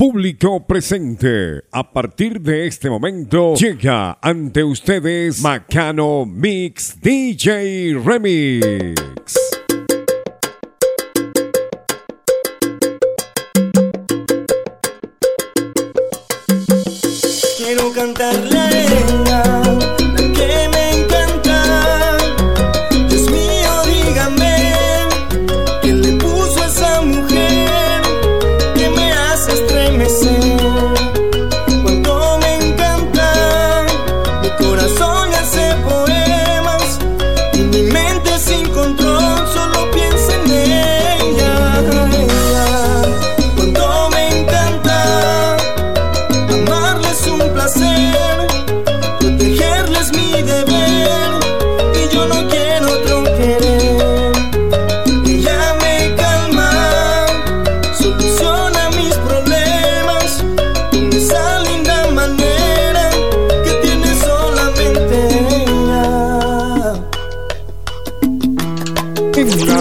Público presente, a partir de este momento llega ante ustedes Macano Mix DJ Remix. Quiero cantarle.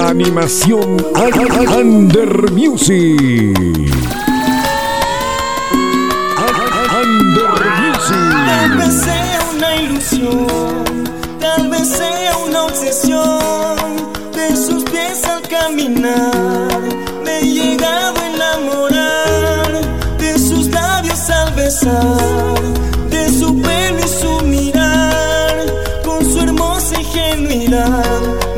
animación Under Music. Under Music. Tal vez sea una ilusión, tal vez sea una obsesión de sus pies al caminar. Me he llegado a enamorar de sus labios al besar, de su pelo y su mirar, con su hermosa ingenuidad.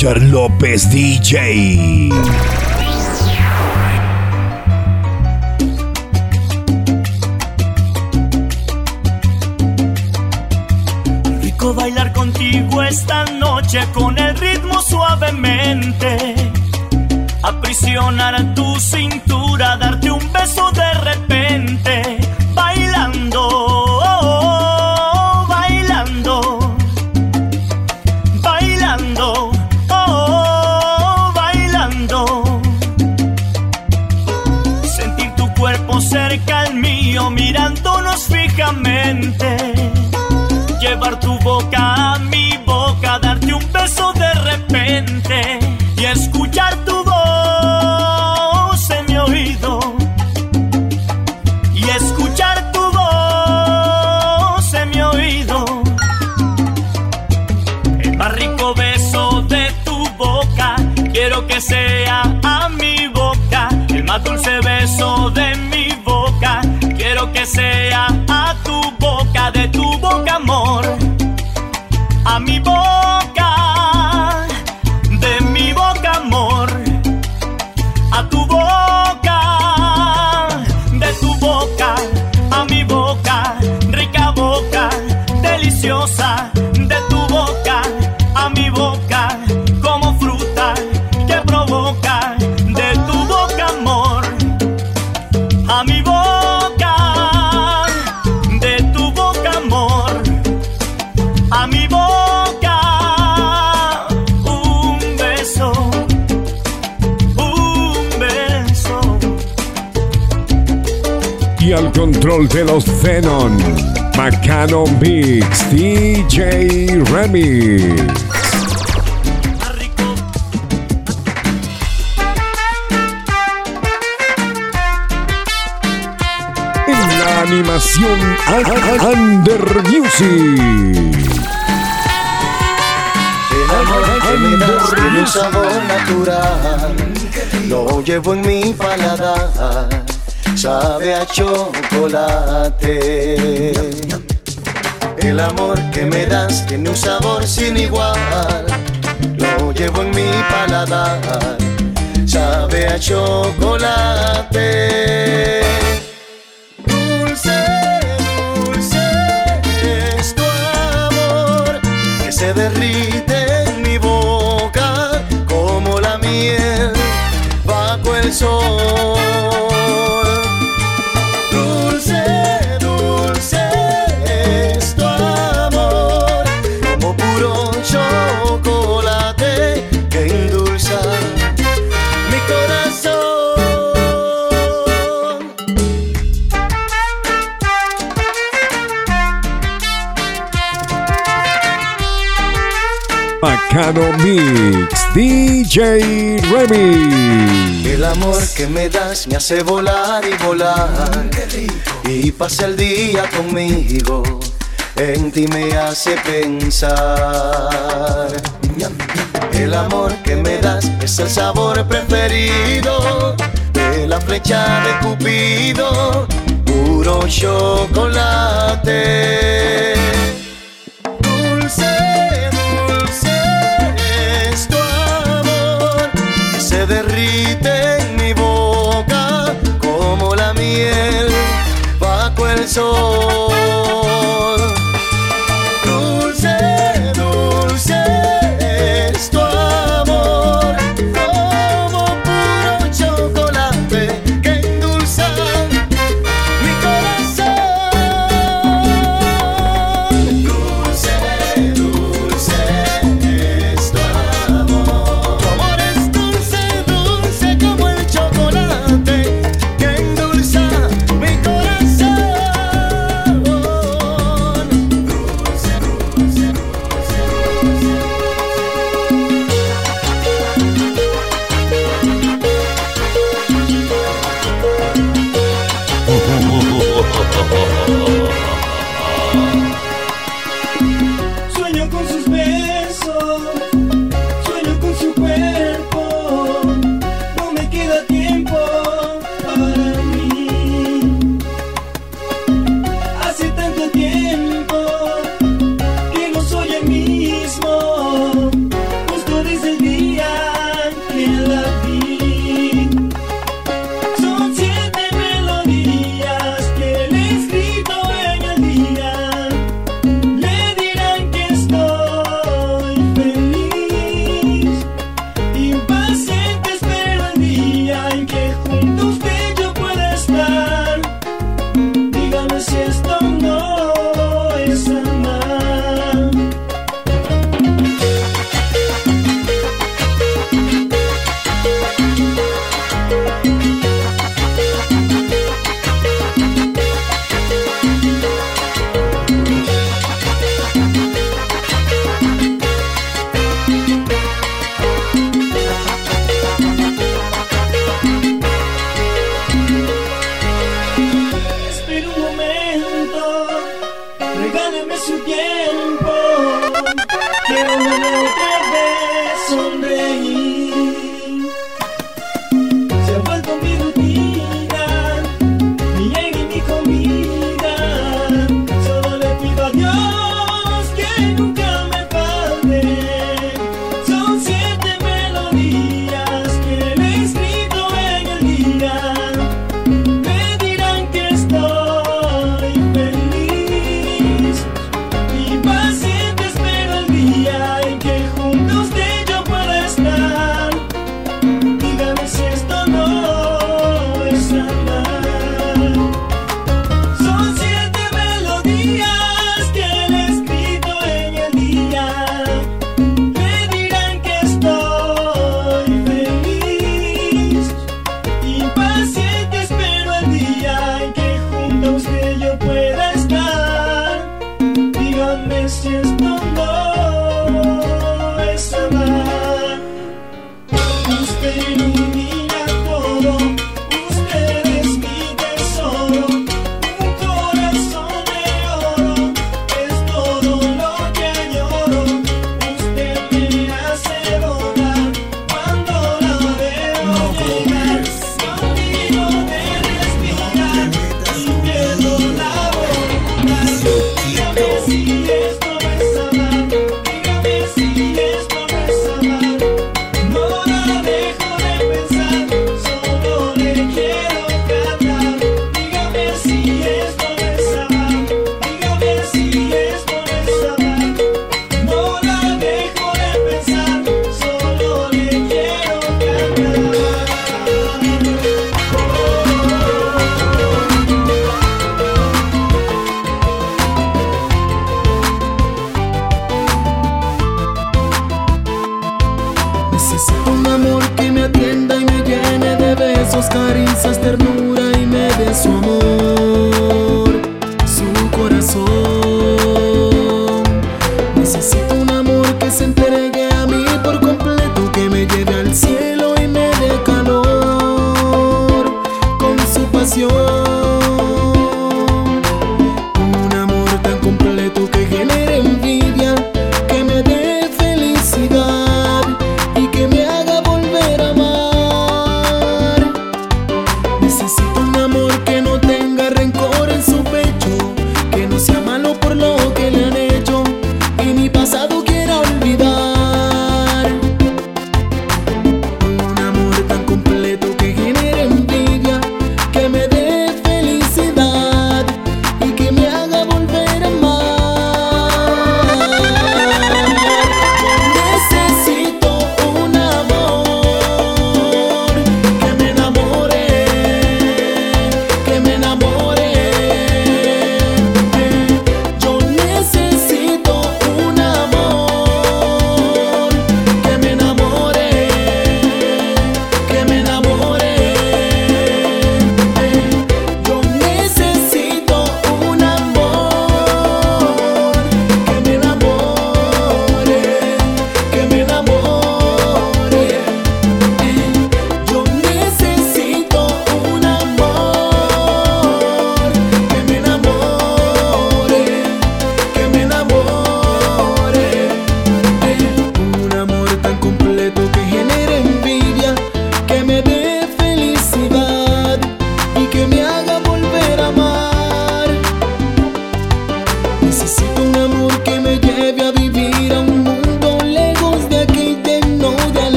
Richard López DJ. Rico bailar contigo esta noche más dulce beso de control de los Zenon, Macano Mix, DJ Remix. La animación Under Music. El amor un sabor natural, lo llevo en mi paladar sabe a chocolate. El amor que me das tiene un sabor sin igual, lo llevo en mi paladar, sabe a chocolate. Dulce, dulce es tu amor que se derrite en mi boca como la miel bajo el sol. Mix, DJ Remy. El amor que me das me hace volar y volar. Y pasa el día conmigo, en ti me hace pensar. El amor que me das es el sabor preferido de la flecha de Cupido, puro chocolate.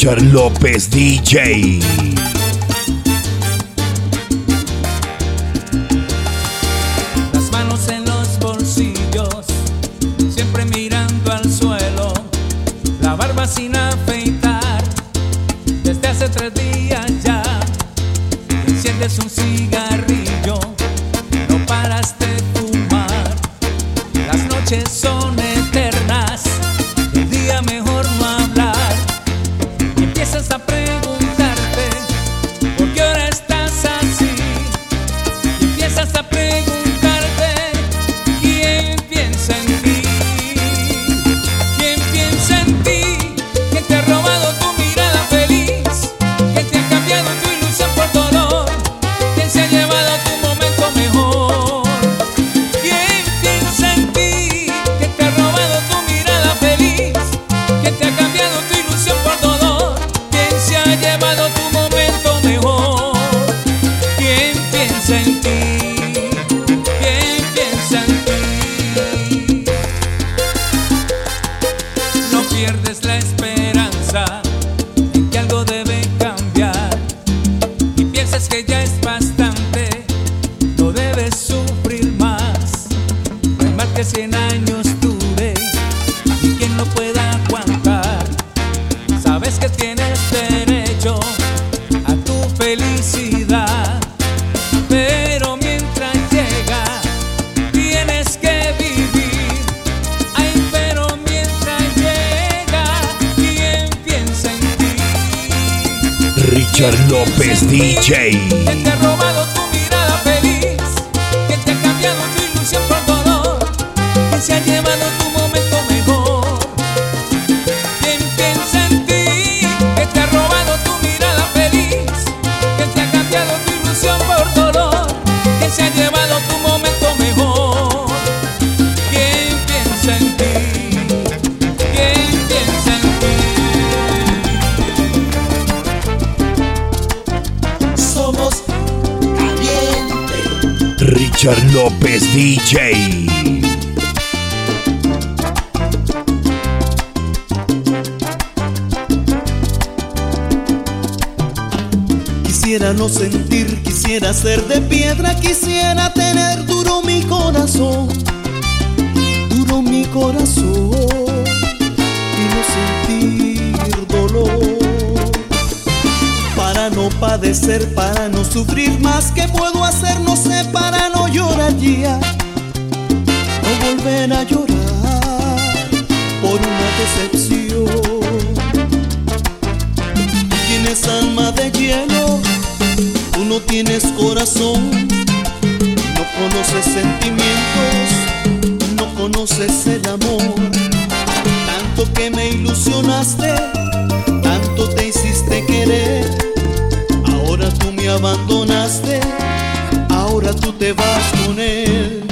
Richard López DJ. Piensa Richard López DJ. Quisiera no sentir, quisiera ser de piedra, quisiera tener duro mi corazón, duro mi corazón y no sentir dolor. Para no padecer, para no sufrir más, ¿qué puedo hacer? No sé, para no llorar ya, no volver a llorar por una decepción. Tienes alma de hielo, tú no tienes corazón, no conoces sentimientos, no conoces el amor. Tanto que me ilusionaste, tanto te hiciste querer, tú me abandonaste, ahora tú te vas con él.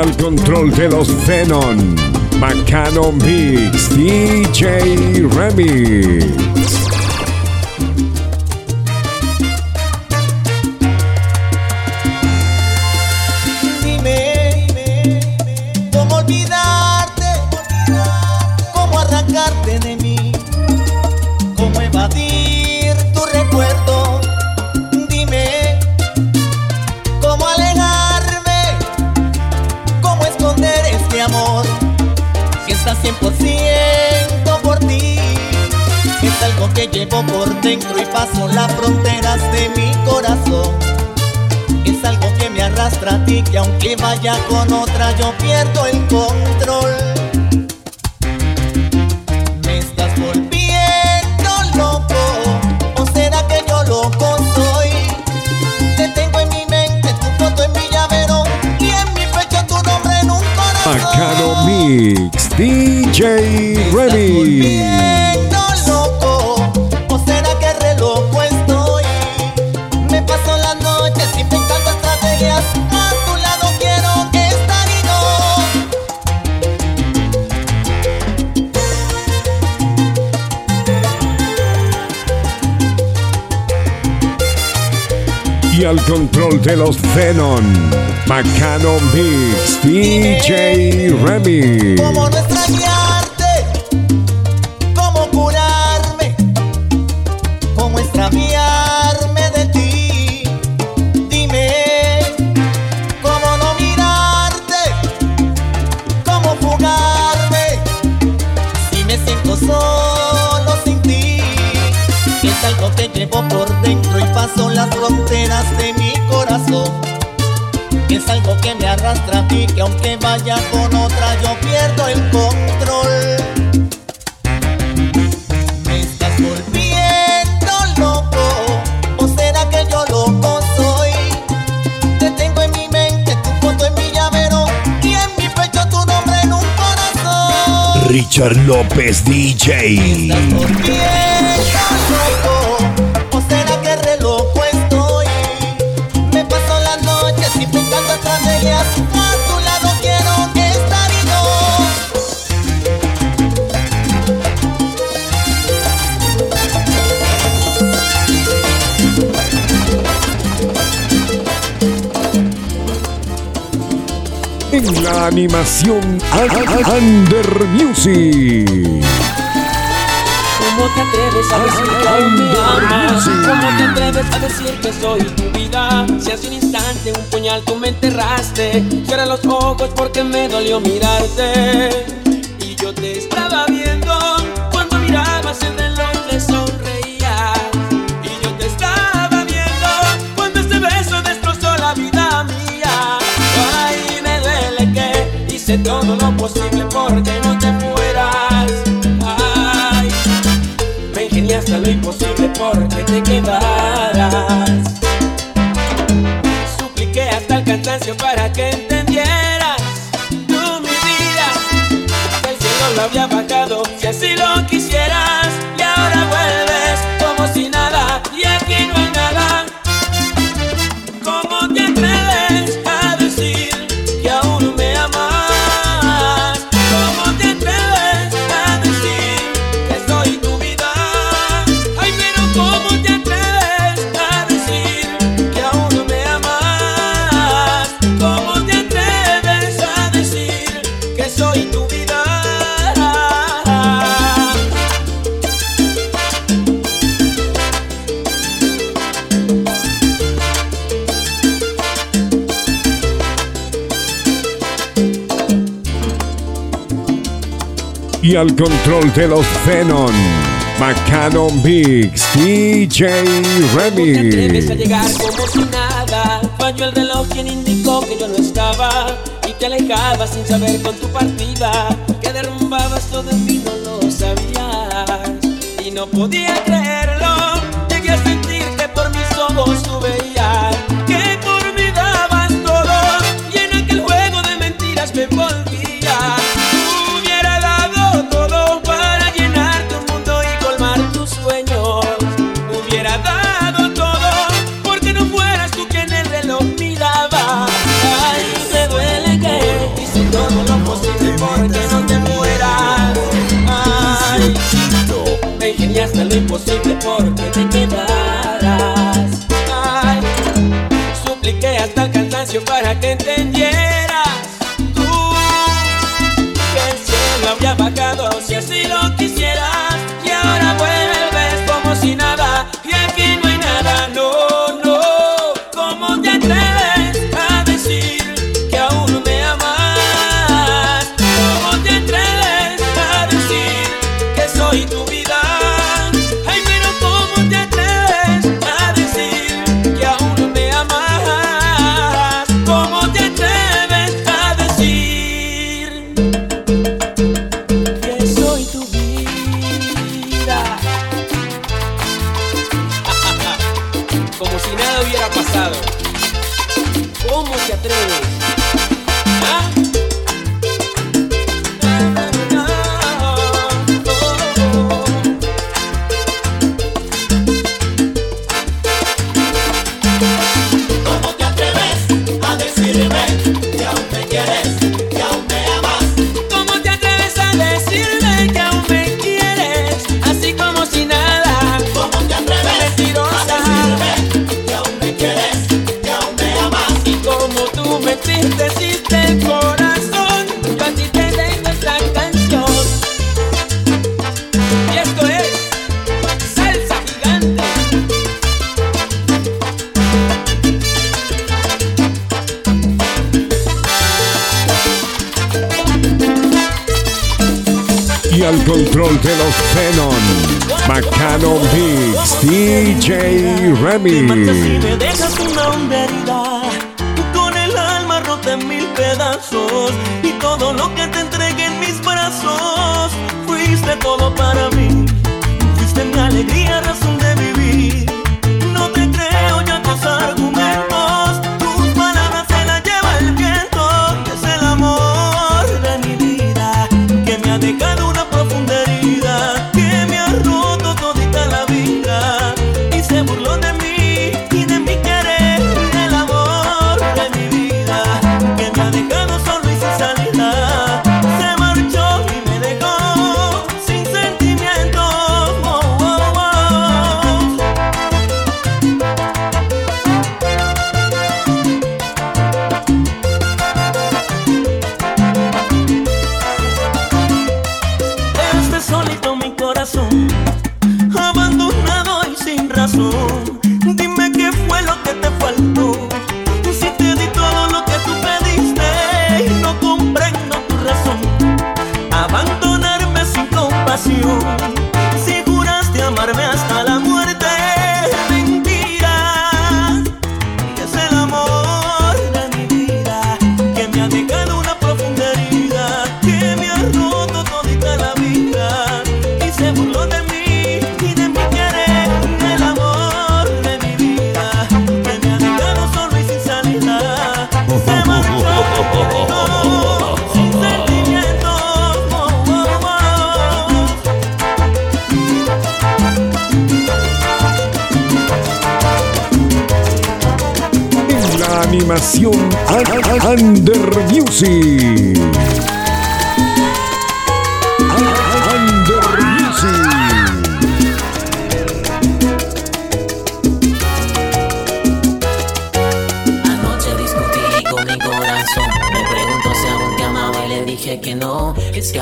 Al control de los Venom, Macano Mix, DJ Remix. Llevo por dentro y paso las fronteras de mi corazón. Es algo que me arrastra a ti, que aunque vaya con otra yo pierdo el control. Me estás volviendo loco, o será que yo loco soy. Te tengo en mi mente, tu foto en mi llavero y en mi pecho tu nombre en un corazón. Mix, DJ control de los Venom, Macano Mix, DJ Remix. llevo por dentro y paso las fronteras de mi corazón. Es algo que me arrastra a ti, que aunque vaya con otra yo pierdo el control. Me estás volviendo loco, o será que yo loco soy. Te tengo en mi mente, tu foto en mi llavero y en mi pecho tu nombre en un corazón. Richard López DJ. Me estás En la animación Under Music. ¿Cómo te atreves a decir que aún me amas? ¿Cómo te atreves a decir que soy tu vida? Si hace un instante un puñal tú me enterraste Cierra los ojos porque me dolió mirarte Y yo te estaba viendo Cuando mirabas el reloj le sonreías Y yo te estaba viendo Cuando ese beso destrozó la vida mía Ay, me duele que hice todo lo posible porque imposible porque te quedaras. Supliqué hasta el cansancio para que entendieras. Tú, mi vida, del cielo lo había bajado si así Y al control de los Venom. Macanon Mix DJ te atreves a Remy. llegar como si nada? Falló el reloj quien indicó que yo no estaba y te alejabas sin saber con tu partida que derrumbabas todo en mí no lo sabías y no podía creerlo. Para que entendieras. Tú que el cielo había bajado control de los Venom. Macanon Mix DJ Te matas y me Remy. dejas una honda herida Con el alma rota en mil pedazos Y todo lo que te entregué en mis brazos Fuiste todo para mí Fuiste mi alegría, razón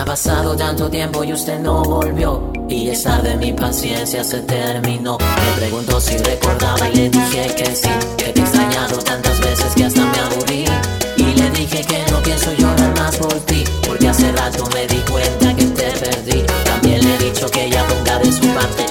pasado tanto tiempo y usted no volvió. Y esta de mi paciencia se terminó. Me preguntó si recordaba y le dije que sí. Que te he extrañado tantas veces que hasta me aburrí. Y le dije que no pienso llorar más por ti. Porque hace rato me di cuenta que te perdí. También le he dicho que ella ponga de su parte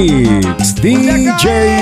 It's DJ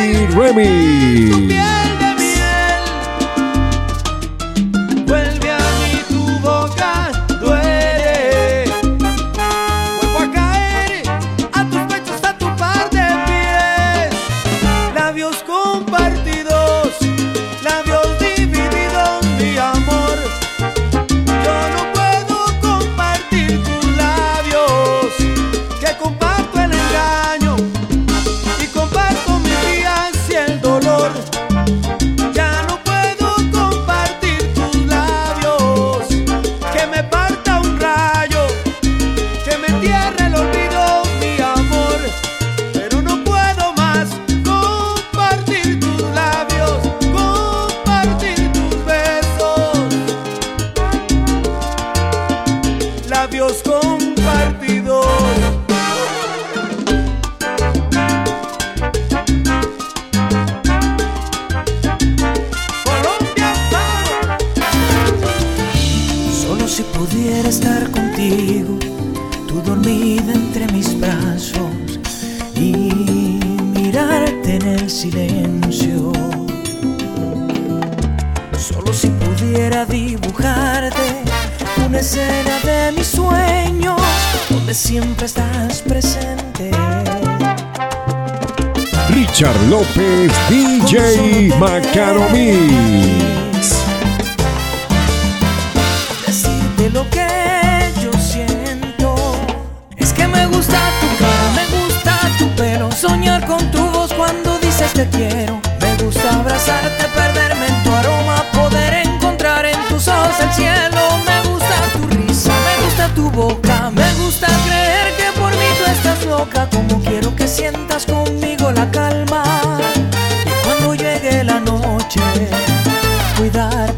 Caro Mix.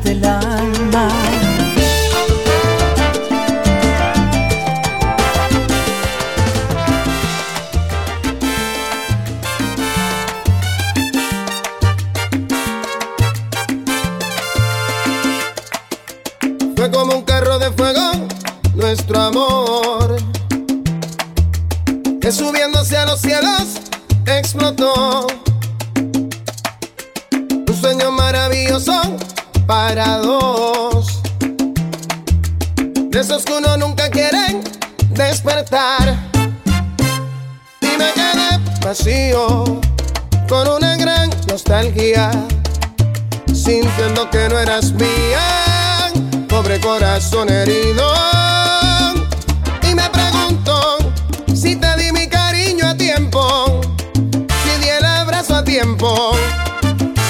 de la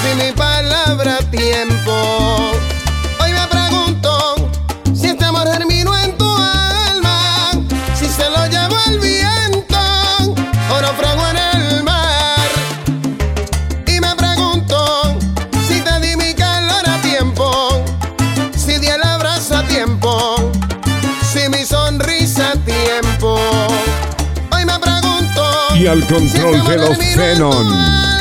si mi palabra tiempo. Hoy me pregunto si este amor germinó en tu alma, si se lo llevó el viento o naufragó en el mar. Y me pregunto si te di mi calor a tiempo, si di el abrazo a tiempo, si mi sonrisa a tiempo. Hoy me pregunto. Y al control si este de los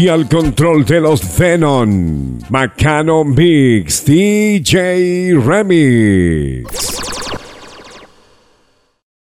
y al control de los Venom, Macano Mix, DJ Remix.